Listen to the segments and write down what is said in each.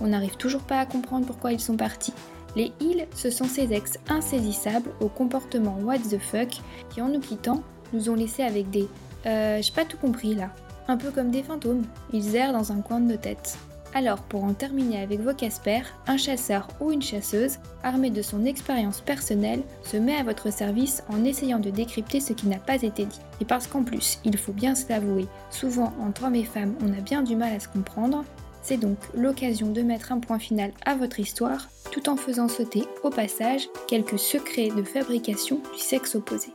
on n'arrive toujours pas à comprendre pourquoi ils sont partis. Les ils, ce sont ces ex insaisissables au comportement what the fuck qui, en nous quittant, nous ont laissés avec des euh, j'ai pas tout compris là. Un peu comme des fantômes, ils errent dans un coin de nos têtes. Alors, pour en terminer avec vos Casper, un chasseur ou une chasseuse, armé de son expérience personnelle, se met à votre service en essayant de décrypter ce qui n'a pas été dit. Et parce qu'en plus, il faut bien se l'avouer, souvent entre hommes et femmes, on a bien du mal à se comprendre, c'est donc l'occasion de mettre un point final à votre histoire, tout en faisant sauter, au passage, quelques secrets de fabrication du sexe opposé.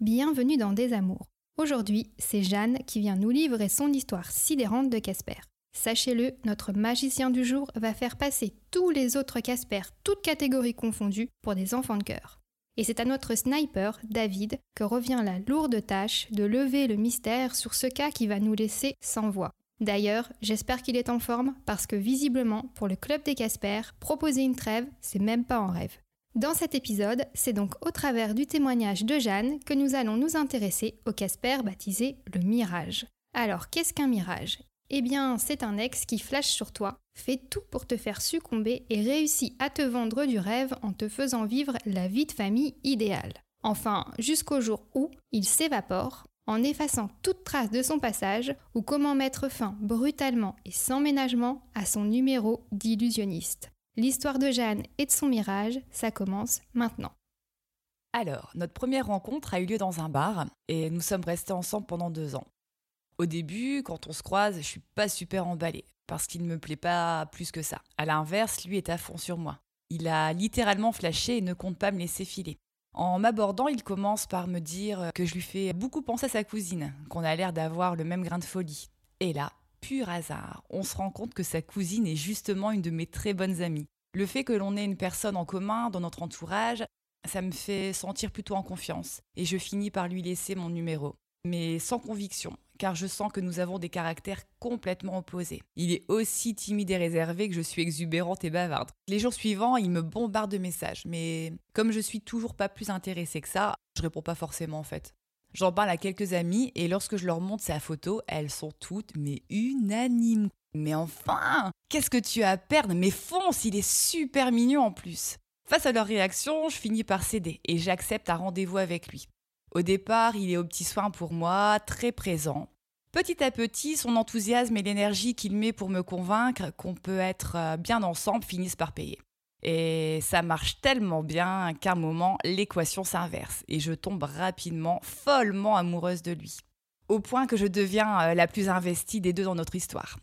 Bienvenue dans Des Amours. Aujourd'hui, c'est Jeanne qui vient nous livrer son histoire sidérante de Casper. Sachez-le, notre magicien du jour va faire passer tous les autres Casper, toutes catégories confondues, pour des enfants de cœur. Et c'est à notre sniper, David, que revient la lourde tâche de lever le mystère sur ce cas qui va nous laisser sans voix. D'ailleurs, j'espère qu'il est en forme parce que visiblement, pour le club des Casper, proposer une trêve, c'est même pas en rêve. Dans cet épisode, c'est donc au travers du témoignage de Jeanne que nous allons nous intéresser au Casper baptisé le mirage. Alors, qu'est-ce qu'un mirage? Eh bien, c'est un ex qui flash sur toi, fait tout pour te faire succomber et réussit à te vendre du rêve en te faisant vivre la vie de famille idéale. Enfin, jusqu'au jour où il s'évapore, en effaçant toute trace de son passage, ou comment mettre fin brutalement et sans ménagement à son numéro d'illusionniste. L'histoire de Jeanne et de son mirage, ça commence maintenant. Alors, notre première rencontre a eu lieu dans un bar et nous sommes restés ensemble pendant deux ans. Au début, quand on se croise, je suis pas super emballée parce qu'il ne me plaît pas plus que ça. À l'inverse, lui est à fond sur moi. Il a littéralement flashé et ne compte pas me laisser filer. En m'abordant, il commence par me dire que je lui fais beaucoup penser à sa cousine, qu'on a l'air d'avoir le même grain de folie. Et là, pur hasard, on se rend compte que sa cousine est justement une de mes très bonnes amies. Le fait que l'on ait une personne en commun dans notre entourage, ça me fait sentir plutôt en confiance, et je finis par lui laisser mon numéro. Mais sans conviction, car je sens que nous avons des caractères complètement opposés. Il est aussi timide et réservé que je suis exubérante et bavarde. Les jours suivants, il me bombarde de messages, mais comme je suis toujours pas plus intéressée que ça, je réponds pas forcément en fait. J'en parle à quelques amis et lorsque je leur montre sa photo, elles sont toutes mais unanimes. Mais enfin, qu'est-ce que tu as à perdre? Mais fonce, il est super mignon en plus. Face à leur réaction, je finis par céder et j'accepte un rendez-vous avec lui. Au départ, il est au petit soin pour moi, très présent. Petit à petit, son enthousiasme et l'énergie qu'il met pour me convaincre qu'on peut être euh, bien ensemble finissent par payer. Et ça marche tellement bien qu'à un moment, l'équation s'inverse et je tombe rapidement, follement amoureuse de lui. Au point que je deviens euh, la plus investie des deux dans notre histoire.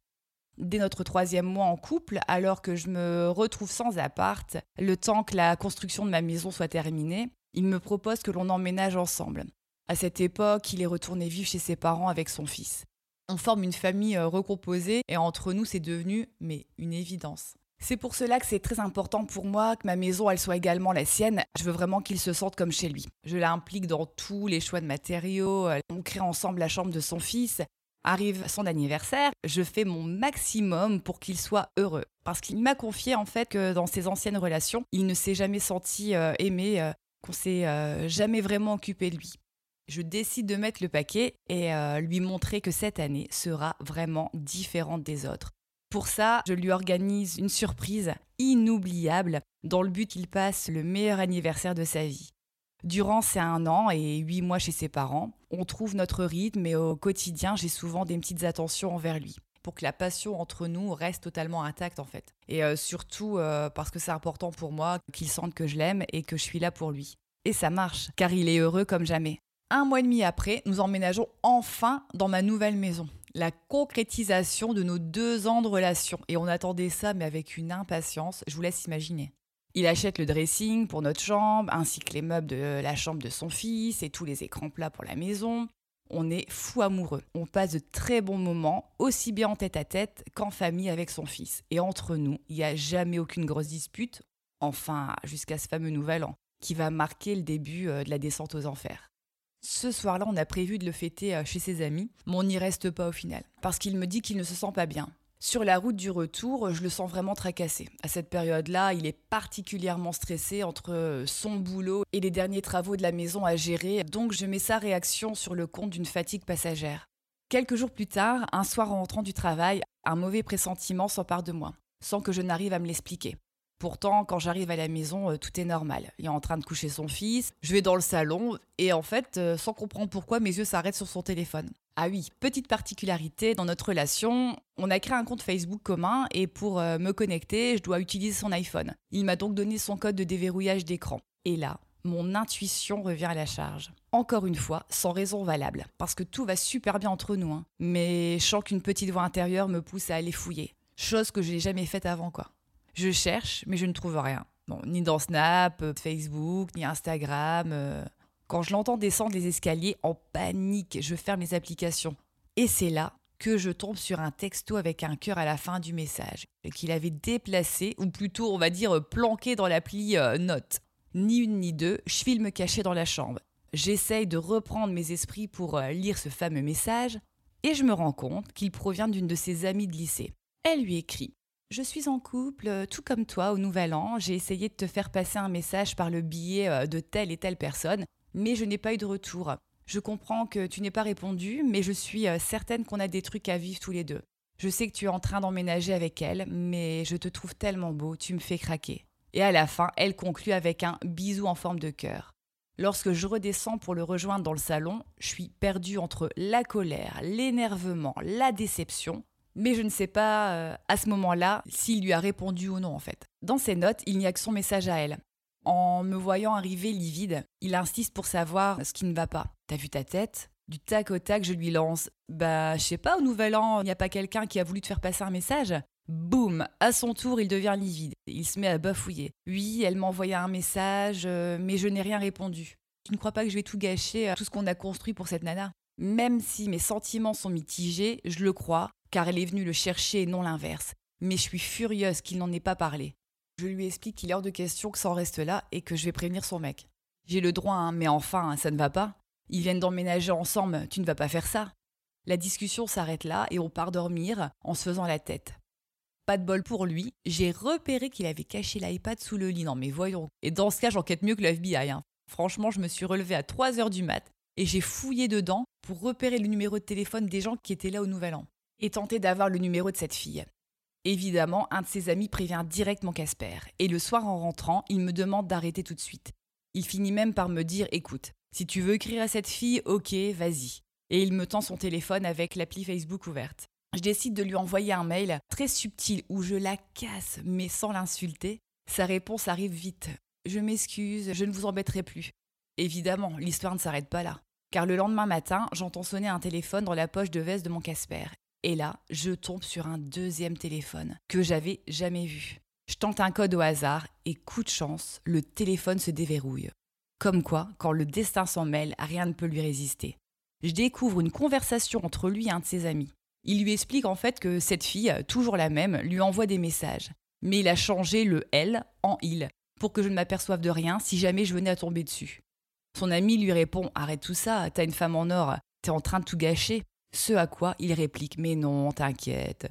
Dès notre troisième mois en couple, alors que je me retrouve sans appart, le temps que la construction de ma maison soit terminée, il me propose que l'on emménage ensemble. À cette époque, il est retourné vivre chez ses parents avec son fils. On forme une famille euh, recomposée et entre nous, c'est devenu, mais, une évidence. C'est pour cela que c'est très important pour moi que ma maison elle soit également la sienne. Je veux vraiment qu'il se sente comme chez lui. Je l'implique dans tous les choix de matériaux. Euh, on crée ensemble la chambre de son fils. Arrive son anniversaire, je fais mon maximum pour qu'il soit heureux. Parce qu'il m'a confié en fait que dans ses anciennes relations, il ne s'est jamais senti euh, aimé, euh, qu'on s'est jamais vraiment occupé de lui. Je décide de mettre le paquet et lui montrer que cette année sera vraiment différente des autres. Pour ça, je lui organise une surprise inoubliable dans le but qu'il passe le meilleur anniversaire de sa vie. Durant ces un an et huit mois chez ses parents, on trouve notre rythme et au quotidien, j'ai souvent des petites attentions envers lui pour que la passion entre nous reste totalement intacte en fait. Et euh, surtout euh, parce que c'est important pour moi qu'il sente que je l'aime et que je suis là pour lui. Et ça marche, car il est heureux comme jamais. Un mois et demi après, nous emménageons enfin dans ma nouvelle maison la concrétisation de nos deux ans de relation. Et on attendait ça, mais avec une impatience, je vous laisse imaginer. Il achète le dressing pour notre chambre, ainsi que les meubles de la chambre de son fils et tous les écrans plats pour la maison. On est fou amoureux. On passe de très bons moments, aussi bien en tête à tête qu'en famille avec son fils. Et entre nous, il n'y a jamais aucune grosse dispute, enfin jusqu'à ce fameux nouvel an, qui va marquer le début euh, de la descente aux enfers. Ce soir-là, on a prévu de le fêter euh, chez ses amis, mais on n'y reste pas au final, parce qu'il me dit qu'il ne se sent pas bien. Sur la route du retour, je le sens vraiment tracassé. À cette période-là, il est particulièrement stressé entre son boulot et les derniers travaux de la maison à gérer, donc je mets sa réaction sur le compte d'une fatigue passagère. Quelques jours plus tard, un soir en rentrant du travail, un mauvais pressentiment s'empare de moi, sans que je n'arrive à me l'expliquer. Pourtant, quand j'arrive à la maison, euh, tout est normal. Il est en train de coucher son fils, je vais dans le salon, et en fait, euh, sans comprendre pourquoi, mes yeux s'arrêtent sur son téléphone. Ah oui, petite particularité dans notre relation, on a créé un compte Facebook commun et pour euh, me connecter, je dois utiliser son iPhone. Il m'a donc donné son code de déverrouillage d'écran. Et là, mon intuition revient à la charge. Encore une fois, sans raison valable, parce que tout va super bien entre nous, hein. mais je sens qu'une petite voix intérieure me pousse à aller fouiller. Chose que je n'ai jamais faite avant, quoi. Je cherche, mais je ne trouve rien. ni dans Snap, euh, Facebook, ni Instagram. Euh. Quand je l'entends descendre les escaliers en panique, je ferme les applications. Et c'est là que je tombe sur un texto avec un cœur à la fin du message, qu'il avait déplacé, ou plutôt on va dire planqué dans l'appli euh, Note. Ni une ni deux, je filme caché dans la chambre. J'essaye de reprendre mes esprits pour lire ce fameux message, et je me rends compte qu'il provient d'une de ses amies de lycée. Elle lui écrit je suis en couple, euh, tout comme toi, au Nouvel An. J'ai essayé de te faire passer un message par le biais euh, de telle et telle personne, mais je n'ai pas eu de retour. Je comprends que tu n'aies pas répondu, mais je suis euh, certaine qu'on a des trucs à vivre tous les deux. Je sais que tu es en train d'emménager avec elle, mais je te trouve tellement beau, tu me fais craquer. Et à la fin, elle conclut avec un bisou en forme de cœur. Lorsque je redescends pour le rejoindre dans le salon, je suis perdue entre la colère, l'énervement, la déception mais je ne sais pas euh, à ce moment-là s'il lui a répondu ou non en fait. Dans ses notes, il n'y a que son message à elle. En me voyant arriver livide, il insiste pour savoir ce qui ne va pas. T'as vu ta tête? Du tac au tac, je lui lance Bah, je sais pas, au nouvel an, il n'y a pas quelqu'un qui a voulu te faire passer un message? Boum À son tour, il devient livide. Il se met à bafouiller. Oui, elle m'a envoyé un message, euh, mais je n'ai rien répondu. Tu ne crois pas que je vais tout gâcher, euh, tout ce qu'on a construit pour cette nana? Même si mes sentiments sont mitigés, je le crois, car elle est venue le chercher et non l'inverse. Mais je suis furieuse qu'il n'en ait pas parlé. Je lui explique qu'il est hors de question que ça en reste là et que je vais prévenir son mec. J'ai le droit, hein, mais enfin, ça ne va pas. Ils viennent d'emménager ensemble, tu ne vas pas faire ça. La discussion s'arrête là et on part dormir en se faisant la tête. Pas de bol pour lui, j'ai repéré qu'il avait caché l'iPad sous le lit. Non mais voyons. Et dans ce cas, j'enquête mieux que le FBI. Hein. Franchement, je me suis relevée à 3 heures du mat et j'ai fouillé dedans pour repérer le numéro de téléphone des gens qui étaient là au Nouvel An et tenter d'avoir le numéro de cette fille. Évidemment, un de ses amis prévient directement Casper, et le soir en rentrant, il me demande d'arrêter tout de suite. Il finit même par me dire Écoute, si tu veux écrire à cette fille, ok, vas-y. Et il me tend son téléphone avec l'appli Facebook ouverte. Je décide de lui envoyer un mail très subtil où je la casse, mais sans l'insulter. Sa réponse arrive vite. Je m'excuse, je ne vous embêterai plus. Évidemment, l'histoire ne s'arrête pas là. Car le lendemain matin, j'entends sonner un téléphone dans la poche de veste de mon Casper. Et là, je tombe sur un deuxième téléphone que j'avais jamais vu. Je tente un code au hasard et coup de chance, le téléphone se déverrouille. Comme quoi, quand le destin s'en mêle, rien ne peut lui résister. Je découvre une conversation entre lui et un de ses amis. Il lui explique en fait que cette fille, toujours la même, lui envoie des messages. Mais il a changé le elle en il pour que je ne m'aperçoive de rien si jamais je venais à tomber dessus. Son ami lui répond Arrête tout ça, t'as une femme en or, t'es en train de tout gâcher. Ce à quoi il réplique Mais non, t'inquiète.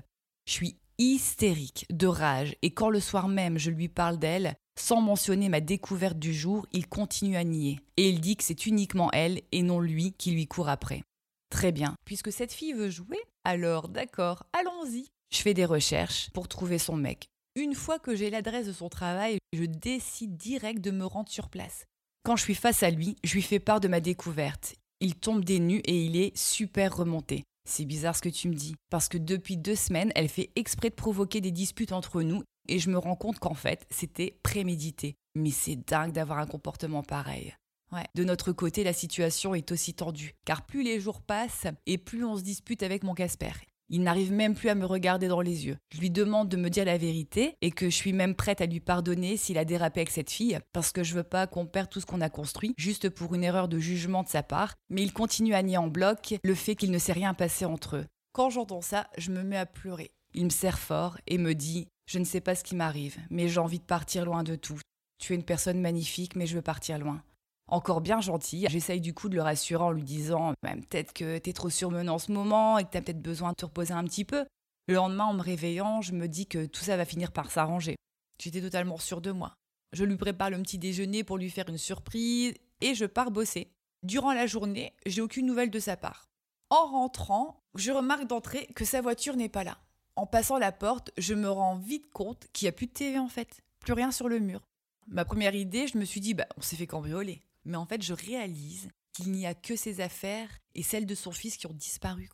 Je suis hystérique de rage et quand le soir même je lui parle d'elle, sans mentionner ma découverte du jour, il continue à nier. Et il dit que c'est uniquement elle et non lui qui lui court après. Très bien, puisque cette fille veut jouer, alors d'accord, allons-y. Je fais des recherches pour trouver son mec. Une fois que j'ai l'adresse de son travail, je décide direct de me rendre sur place. Quand je suis face à lui, je lui fais part de ma découverte. Il tombe des nues et il est super remonté. C'est bizarre ce que tu me dis, parce que depuis deux semaines, elle fait exprès de provoquer des disputes entre nous et je me rends compte qu'en fait, c'était prémédité. Mais c'est dingue d'avoir un comportement pareil. Ouais. De notre côté, la situation est aussi tendue, car plus les jours passent et plus on se dispute avec mon Casper. Il n'arrive même plus à me regarder dans les yeux. Je lui demande de me dire la vérité et que je suis même prête à lui pardonner s'il a dérapé avec cette fille, parce que je veux pas qu'on perde tout ce qu'on a construit juste pour une erreur de jugement de sa part. Mais il continue à nier en bloc le fait qu'il ne s'est rien passé entre eux. Quand j'entends ça, je me mets à pleurer. Il me serre fort et me dit Je ne sais pas ce qui m'arrive, mais j'ai envie de partir loin de tout. Tu es une personne magnifique, mais je veux partir loin encore bien gentil. J'essaye du coup de le rassurer en lui disant même peut-être que t'es trop surmenant en ce moment et que t'as peut-être besoin de te reposer un petit peu. Le lendemain, en me réveillant, je me dis que tout ça va finir par s'arranger. J'étais totalement sûre de moi. Je lui prépare le petit déjeuner pour lui faire une surprise et je pars bosser. Durant la journée, j'ai aucune nouvelle de sa part. En rentrant, je remarque d'entrée que sa voiture n'est pas là. En passant la porte, je me rends vite compte qu'il n'y a plus de TV en fait, plus rien sur le mur. Ma première idée, je me suis dit, bah, on s'est fait cambrioler. Mais en fait, je réalise qu'il n'y a que ses affaires et celles de son fils qui ont disparu.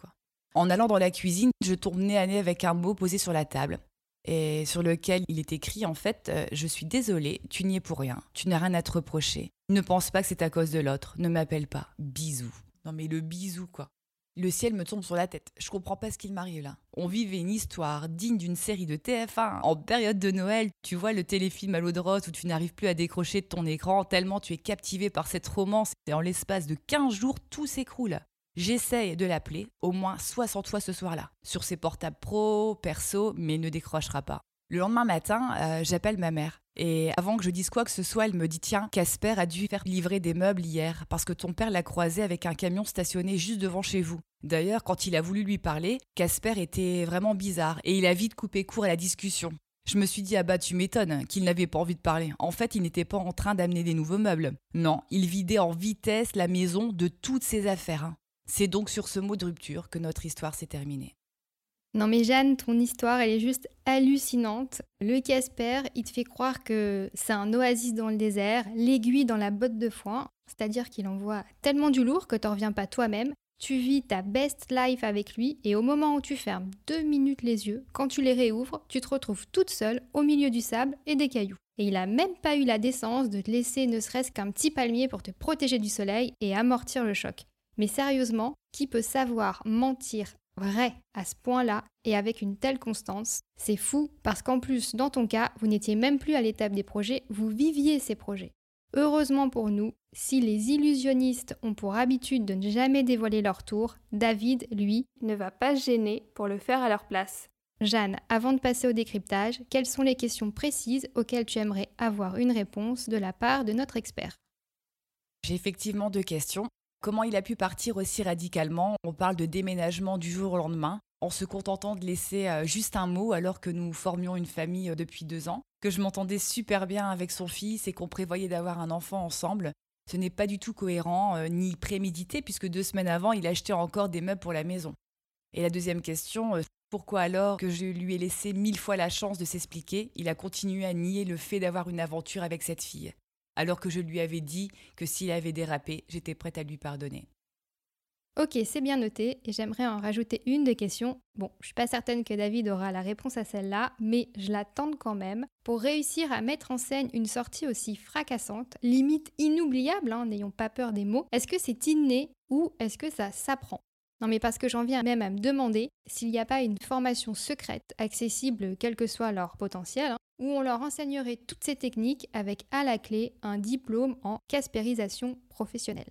En allant dans la cuisine, je tourne nez à nez avec un mot posé sur la table et sur lequel il est écrit en fait euh, Je suis désolée, tu n'y es pour rien, tu n'as rien à te reprocher. Ne pense pas que c'est à cause de l'autre, ne m'appelle pas. Bisous. Non mais le bisou quoi. Le ciel me tombe sur la tête. Je comprends pas ce qu'il m'arrive là. On vivait une histoire digne d'une série de TF1 en période de Noël. Tu vois le téléfilm à l'eau de rose où tu n'arrives plus à décrocher de ton écran tellement tu es captivé par cette romance et en l'espace de 15 jours tout s'écroule. J'essaye de l'appeler au moins 60 fois ce soir-là, sur ses portables pro, perso, mais ne décrochera pas. Le lendemain matin, euh, j'appelle ma mère. Et avant que je dise quoi que ce soit, elle me dit Tiens, Casper a dû faire livrer des meubles hier parce que ton père l'a croisé avec un camion stationné juste devant chez vous. D'ailleurs, quand il a voulu lui parler, Casper était vraiment bizarre et il a vite coupé court à la discussion. Je me suis dit, ah bah tu m'étonnes qu'il n'avait pas envie de parler. En fait, il n'était pas en train d'amener des nouveaux meubles. Non, il vidait en vitesse la maison de toutes ses affaires. C'est donc sur ce mot de rupture que notre histoire s'est terminée. Non mais Jeanne, ton histoire, elle est juste hallucinante. Le Casper, il te fait croire que c'est un oasis dans le désert, l'aiguille dans la botte de foin, c'est-à-dire qu'il envoie tellement du lourd que t'en reviens pas toi-même. Tu vis ta best life avec lui et au moment où tu fermes deux minutes les yeux, quand tu les réouvres, tu te retrouves toute seule au milieu du sable et des cailloux. Et il a même pas eu la décence de te laisser ne serait-ce qu'un petit palmier pour te protéger du soleil et amortir le choc. Mais sérieusement, qui peut savoir mentir vrai à ce point-là et avec une telle constance. C'est fou parce qu'en plus, dans ton cas, vous n'étiez même plus à l'étape des projets, vous viviez ces projets. Heureusement pour nous, si les illusionnistes ont pour habitude de ne jamais dévoiler leur tour, David, lui, ne va pas se gêner pour le faire à leur place. Jeanne, avant de passer au décryptage, quelles sont les questions précises auxquelles tu aimerais avoir une réponse de la part de notre expert? J'ai effectivement deux questions. Comment il a pu partir aussi radicalement On parle de déménagement du jour au lendemain, en se contentant de laisser euh, juste un mot alors que nous formions une famille euh, depuis deux ans, que je m'entendais super bien avec son fils et qu'on prévoyait d'avoir un enfant ensemble. Ce n'est pas du tout cohérent euh, ni prémédité puisque deux semaines avant, il achetait encore des meubles pour la maison. Et la deuxième question, pourquoi alors que je lui ai laissé mille fois la chance de s'expliquer, il a continué à nier le fait d'avoir une aventure avec cette fille? Alors que je lui avais dit que s'il avait dérapé, j'étais prête à lui pardonner. Ok, c'est bien noté et j'aimerais en rajouter une des questions. Bon, je suis pas certaine que David aura la réponse à celle-là, mais je la tente quand même. Pour réussir à mettre en scène une sortie aussi fracassante, limite inoubliable, hein, n'ayons pas peur des mots, est-ce que c'est inné ou est-ce que ça s'apprend? Non mais parce que j'en viens même à me demander s'il n'y a pas une formation secrète accessible quel que soit leur potentiel, hein, où on leur enseignerait toutes ces techniques avec à la clé un diplôme en caspérisation professionnelle.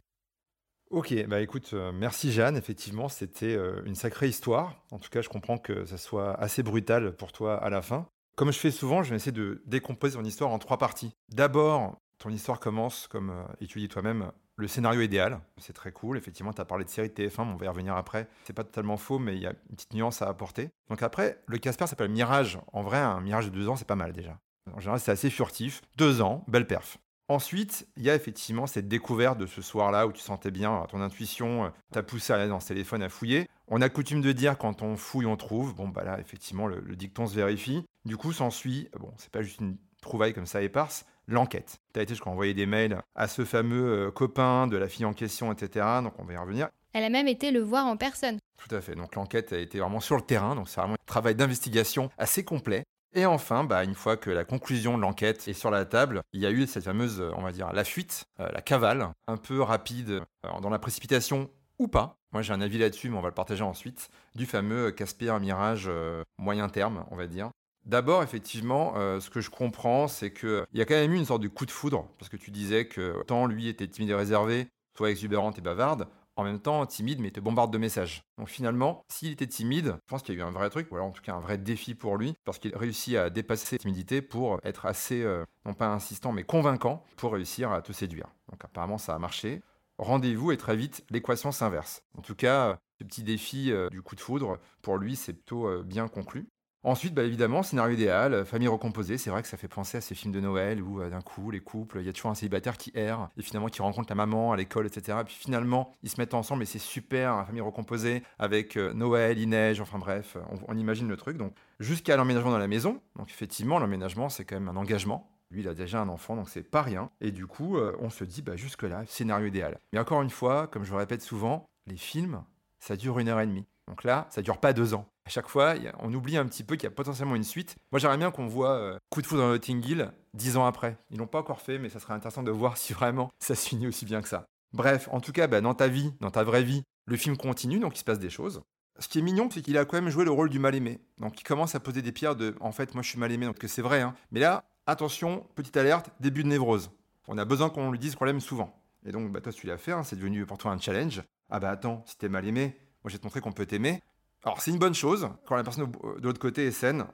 Ok, bah écoute, euh, merci Jeanne, effectivement, c'était euh, une sacrée histoire. En tout cas, je comprends que ça soit assez brutal pour toi à la fin. Comme je fais souvent, je vais essayer de décomposer ton histoire en trois parties. D'abord, ton histoire commence, comme euh, toi-même, le scénario idéal. C'est très cool. Effectivement, tu as parlé de série de TF1, on va y revenir après. C'est pas totalement faux, mais il y a une petite nuance à apporter. Donc après, le Casper s'appelle Mirage. En vrai, un Mirage de deux ans, c'est pas mal déjà. En général, c'est assez furtif. Deux ans, belle perf. Ensuite, il y a effectivement cette découverte de ce soir-là où tu sentais bien ton intuition, euh, t'a poussé à aller dans ce téléphone à fouiller. On a coutume de dire quand on fouille, on trouve. Bon, bah là, effectivement, le, le dicton se vérifie. Du coup, s'ensuit, bon, c'est pas juste une trouvaille comme ça éparse, l'enquête. Tu as été jusqu'à envoyer des mails à ce fameux euh, copain de la fille en question, etc. Donc on va y revenir. Elle a même été le voir en personne. Tout à fait. Donc l'enquête a été vraiment sur le terrain. Donc c'est vraiment un travail d'investigation assez complet. Et enfin, bah, une fois que la conclusion de l'enquête est sur la table, il y a eu cette fameuse, on va dire, la fuite, euh, la cavale, un peu rapide, euh, dans la précipitation ou pas. Moi, j'ai un avis là-dessus, mais on va le partager ensuite, du fameux Casper Mirage euh, moyen terme, on va dire. D'abord, effectivement, euh, ce que je comprends, c'est qu'il y a quand même eu une sorte de coup de foudre, parce que tu disais que tant lui était timide et réservé, soit exubérante et bavarde, en même temps timide mais te bombarde de messages. Donc finalement, s'il était timide, je pense qu'il y a eu un vrai truc, ou alors en tout cas un vrai défi pour lui, parce qu'il réussit à dépasser cette timidité pour être assez, euh, non pas insistant, mais convaincant pour réussir à te séduire. Donc apparemment ça a marché. Rendez-vous et très vite l'équation s'inverse. En tout cas, ce petit défi euh, du coup de foudre, pour lui, c'est plutôt bien conclu. Ensuite, bah, évidemment, scénario idéal, euh, famille recomposée. C'est vrai que ça fait penser à ces films de Noël où euh, d'un coup, les couples, il y a toujours un célibataire qui erre et finalement qui rencontre la maman à l'école, etc. Et puis finalement, ils se mettent ensemble et c'est super, la famille recomposée avec euh, Noël, il neige, enfin bref, on, imagine le truc. Donc, jusqu'à l'emménagement dans la maison. Donc, effectivement, l'emménagement, c'est quand même un engagement. Lui, il a déjà un enfant, donc c'est pas rien. Et du coup, on se dit, bah, jusque-là, scénario idéal. Mais encore une fois, comme je le répète souvent, les films, ça dure une heure et demie. Donc là, ça dure pas deux ans. À chaque fois, on oublie un petit peu qu'il y a potentiellement une suite. Moi, j'aimerais bien qu'on voit euh, Coup de foudre dans Notting Hill dix ans après. Ils l'ont pas encore fait, mais ça serait intéressant de voir si vraiment ça se finit aussi bien que ça. Bref, en tout cas, bah, dans ta vie, dans ta vraie vie, le film continue, donc il se passe des choses. Ce qui est mignon, c'est qu'il a quand même joué le rôle du mal-aimé. Donc il commence à poser des pierres de en fait, moi je suis mal-aimé, donc c'est vrai. Hein. Mais là, attention, petite alerte, début de névrose. On a besoin qu'on lui dise qu'on l'aime souvent. Et donc, bah, toi, tu l'as fait, hein, c'est devenu pour toi un challenge. Ah bah attends, si t'es mal aimé, moi je vais te montrer qu'on peut t'aimer. Alors c'est une bonne chose quand la personne de l'autre côté est saine.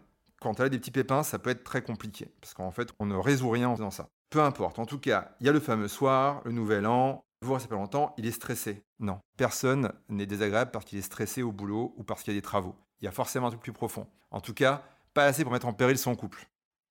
Quand elle a des petits pépins, ça peut être très compliqué parce qu'en fait, on ne résout rien en faisant ça. Peu importe. En tout cas, il y a le fameux soir, le nouvel an. Vous restez pas longtemps, il est stressé. Non, personne n'est désagréable parce qu'il est stressé au boulot ou parce qu'il y a des travaux. Il y a forcément un truc plus profond. En tout cas, pas assez pour mettre en péril son couple.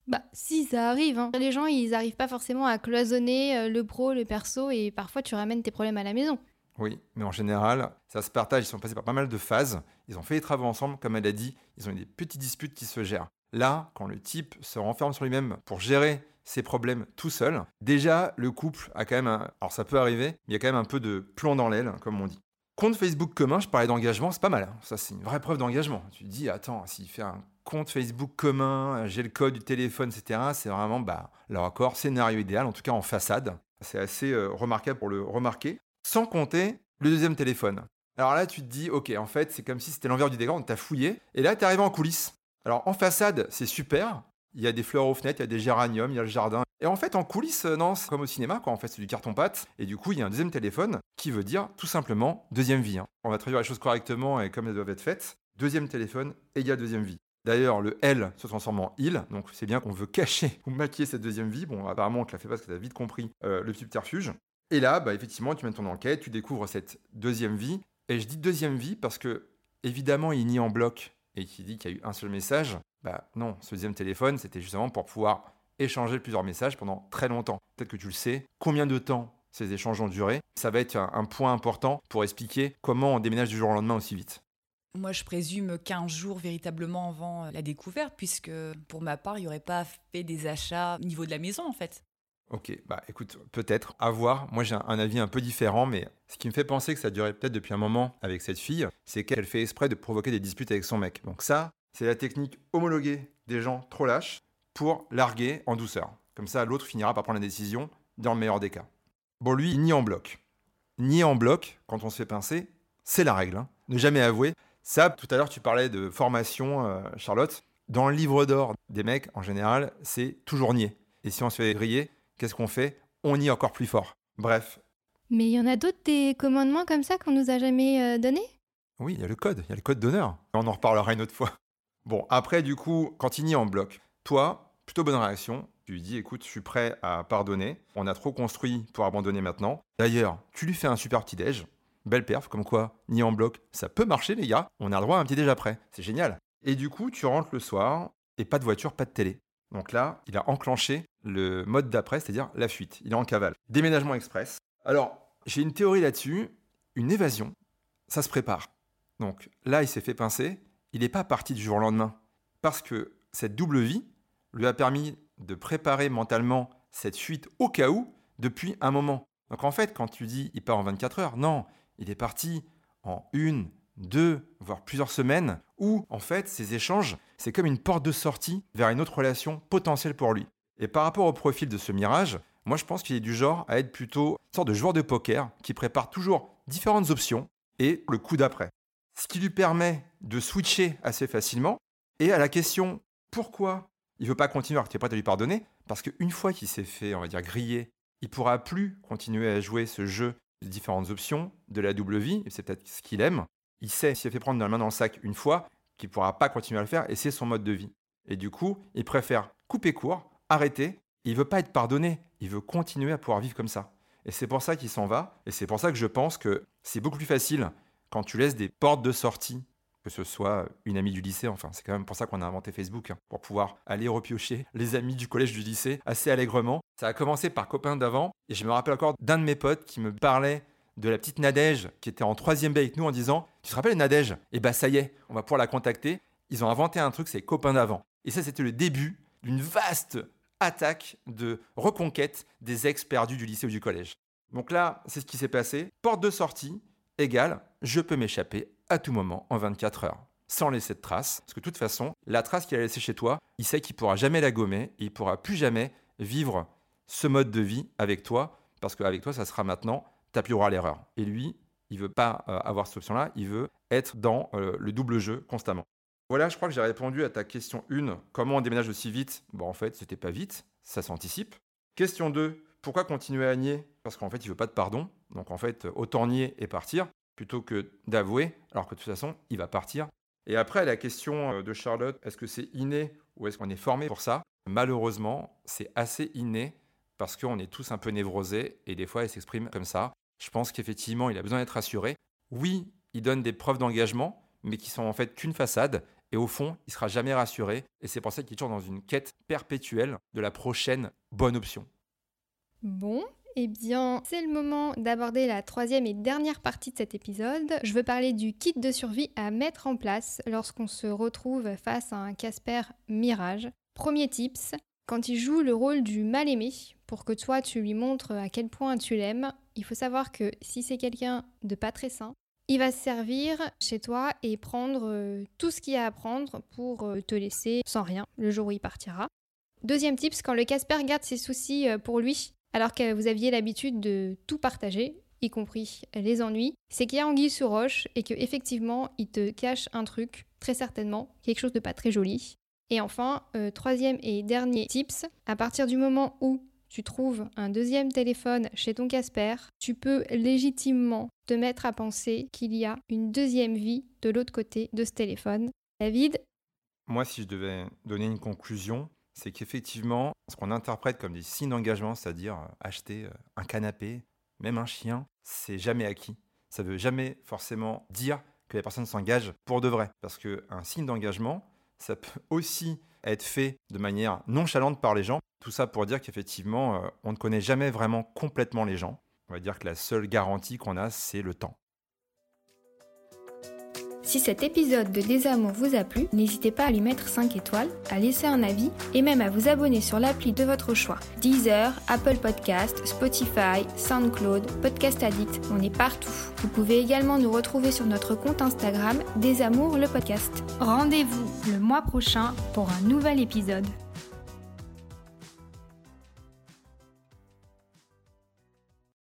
Bah si, ça arrive. Hein. Les gens, ils n'arrivent pas forcément à cloisonner euh, le pro, le perso, et parfois tu ramènes tes problèmes à la maison. Oui, mais en général, ça se partage. Ils sont passés par pas mal de phases. Ils ont fait les travaux ensemble, comme elle a dit. Ils ont eu des petites disputes qui se gèrent. Là, quand le type se renferme sur lui-même pour gérer ses problèmes tout seul, déjà, le couple a quand même un... Alors ça peut arriver, mais il y a quand même un peu de plomb dans l'aile, comme on dit. Compte Facebook commun, je parlais d'engagement, c'est pas mal. Hein. Ça, c'est une vraie preuve d'engagement. Tu te dis, attends, s'il fait un compte Facebook commun, j'ai le code du téléphone, etc., c'est vraiment, bah, leur accord, scénario idéal, en tout cas en façade. C'est assez euh, remarquable pour le remarquer. Sans compter le deuxième téléphone. Alors là, tu te dis, ok, en fait, c'est comme si c'était l'envers du décor, on t'a fouillé. Et là, tu arrivé en coulisses. Alors en façade, c'est super. Il y a des fleurs aux fenêtres, il y a des géraniums, il y a le jardin. Et en fait, en coulisses, euh, non, c'est comme au cinéma, quoi. En fait, c'est du carton-pâte. Et du coup, il y a un deuxième téléphone qui veut dire tout simplement deuxième vie. Hein. On va traduire les choses correctement et comme elles doivent être faites. Deuxième téléphone égale deuxième vie. D'ailleurs, le L se transforme en il, donc c'est bien qu'on veut cacher ou maquiller cette deuxième vie. Bon, apparemment, on te l'a fait parce que tu as vite compris euh, le subterfuge. Et là, bah, effectivement, tu mets ton enquête, tu découvres cette deuxième vie. Et je dis deuxième vie parce que, évidemment, il nie en bloc et qui dit qu'il y a eu un seul message. Bah non, ce deuxième téléphone, c'était justement pour pouvoir échanger plusieurs messages pendant très longtemps. Peut-être que tu le sais. Combien de temps ces échanges ont duré? Ça va être un, point important pour expliquer comment on déménage du jour au lendemain aussi vite. Moi, je présume 15 jours véritablement avant la découverte, puisque pour ma part, il n'y aurait pas fait des achats au niveau de la maison, en fait. Ok, bah écoute, peut-être, à voir. Moi j'ai un, avis un peu différent, mais ce qui me fait penser que ça durait peut-être depuis un moment avec cette fille, c'est qu'elle fait exprès de provoquer des disputes avec son mec. Donc ça, c'est la technique homologuée des gens trop lâches pour larguer en douceur. Comme ça, l'autre finira par prendre la décision dans le meilleur des cas. Bon, lui, ni en bloc. Ni en bloc, quand on se fait pincer, c'est la règle. Hein. Ne jamais avouer. Ça, tout à l'heure, tu parlais de formation, euh, Charlotte. Dans le livre d'or des mecs, en général, c'est toujours nier. Et si on se fait griller, qu'est-ce qu'on fait? On y est encore plus fort. Bref. Mais il y en a d'autres des commandements comme ça qu'on nous a jamais euh, donnés? Oui, il y a le code, il y a le code d'honneur. On en reparlera une autre fois. Bon, après, du coup, quand il nie en bloc, toi, plutôt bonne réaction. Tu lui dis, écoute, je suis prêt à pardonner. On a trop construit pour abandonner maintenant. D'ailleurs, tu lui fais un super petit déj. Belle perf, comme quoi, ni en bloc, ça peut marcher, les gars. On a le droit à un petit déj après. C'est génial. Et du coup, tu rentres le soir et pas de voiture, pas de télé. Donc là, il a enclenché le mode d'après, c'est-à-dire la fuite. Il est en cavale. Déménagement express. Alors, j'ai une théorie là-dessus. Une évasion, ça se prépare. Donc là, il s'est fait pincer. Il n'est pas parti du jour au lendemain. Parce que cette double vie lui a permis de préparer mentalement cette fuite au cas où depuis un moment. Donc en fait, quand tu dis il part en 24 heures, non, il est parti en une, deux, voire plusieurs semaines, où en fait ces échanges, c'est comme une porte de sortie vers une autre relation potentielle pour lui. Et par rapport au profil de ce mirage, moi je pense qu'il est du genre à être plutôt une sorte de joueur de poker qui prépare toujours différentes options et le coup d'après. Ce qui lui permet de switcher assez facilement. Et à la question pourquoi il ne veut pas continuer alors que tu es prêt à lui pardonner, parce qu'une fois qu'il s'est fait, on va dire, griller, il pourra plus continuer à jouer ce jeu de différentes options, de la double vie, c'est peut-être ce qu'il aime. Il sait, s'il fait prendre la main dans le sac une fois, qu'il ne pourra pas continuer à le faire, et c'est son mode de vie. Et du coup, il préfère couper court, arrêter, il veut pas être pardonné, il veut continuer à pouvoir vivre comme ça. Et c'est pour ça qu'il s'en va, et c'est pour ça que je pense que c'est beaucoup plus facile quand tu laisses des portes de sortie, que ce soit une amie du lycée, enfin c'est quand même pour ça qu'on a inventé Facebook, hein, pour pouvoir aller repiocher les amis du collège du lycée assez allègrement. Ça a commencé par copain d'avant, et je me rappelle encore d'un de mes potes qui me parlait de la petite Nadège qui était en troisième B avec nous en disant Tu te rappelles Nadège? Eh ben ça y est, on va pouvoir la contacter. Ils ont inventé un truc, c'est copain d'avant. Et ça, c'était le début d'une vaste attaque de reconquête des ex perdus du lycée ou du collège. Donc là, c'est ce qui s'est passé. Porte de sortie égale je peux m'échapper à tout moment en 24 heures sans laisser de trace. Parce que de toute façon, la trace qu'il a laissée chez toi, il sait qu'il pourra jamais la gommer et il pourra plus jamais vivre ce mode de vie avec toi parce qu'avec toi, ça sera maintenant ta plus l'erreur. Et lui, il veut pas euh, avoir cette option-là, il veut être dans euh, le double jeu constamment. Voilà, je crois que j'ai répondu à ta question 1. Comment on déménage aussi vite? Bon, en fait, c'était pas vite, ça s'anticipe. Question 2. Pourquoi continuer à nier? Parce qu'en fait, il veut pas de pardon. Donc en fait, autant nier et partir plutôt que d'avouer, alors que de toute façon, il va partir. Et après, la question euh, de Charlotte, est-ce que c'est inné ou est-ce qu'on est formé pour ça? Malheureusement, c'est assez inné parce qu'on est tous un peu névrosés et des fois, il s'exprime comme ça. Je pense qu'effectivement, il a besoin d'être rassuré. Oui, il donne des preuves d'engagement, mais qui sont en fait qu'une façade et au fond, il sera jamais rassuré. Et c'est pour ça qu'il est toujours dans une quête perpétuelle de la prochaine bonne option. Bon, eh bien, c'est le moment d'aborder la troisième et dernière partie de cet épisode. Je veux parler du kit de survie à mettre en place lorsqu'on se retrouve face à un Casper Mirage. Premier tips, quand il joue le rôle du mal-aimé, pour que toi tu lui montres à quel point tu l'aimes, il faut savoir que si c'est quelqu'un de pas très sain, il va se servir chez toi et prendre euh, tout ce qu'il y a à prendre pour euh, te laisser sans rien le jour où il partira. Deuxième tips, quand le Casper garde ses soucis euh, pour lui, alors que vous aviez l'habitude de tout partager, y compris les ennuis, c'est qu'il y a anguille sous roche et que effectivement il te cache un truc, très certainement, quelque chose de pas très joli. Et enfin, troisième et dernier tips, à partir du moment où tu trouves un deuxième téléphone chez ton Casper, tu peux légitimement te mettre à penser qu'il y a une deuxième vie de l'autre côté de ce téléphone. David? Moi, si je devais donner une conclusion, c'est qu'effectivement, ce qu'on interprète comme des signes d'engagement, c'est-à-dire euh, acheter euh, un canapé, même un chien, c'est jamais acquis. Ça veut jamais forcément dire que la personne s'engage pour de vrai. Parce qu'un signe d'engagement, ça peut aussi être fait de manière nonchalante par les gens. Tout ça pour dire qu'effectivement, euh, on ne connaît jamais vraiment complètement les gens. On va dire que la seule garantie qu'on a, c'est le temps. Si cet épisode de Désamour vous a plu, n'hésitez pas à lui mettre 5 étoiles, à laisser un avis et même à vous abonner sur l'appli de votre choix. Deezer, Apple Podcast, Spotify, SoundCloud, Podcast Addict, on est partout. Vous pouvez également nous retrouver sur notre compte Instagram Désamour le podcast. Rendez-vous le mois prochain pour un nouvel épisode.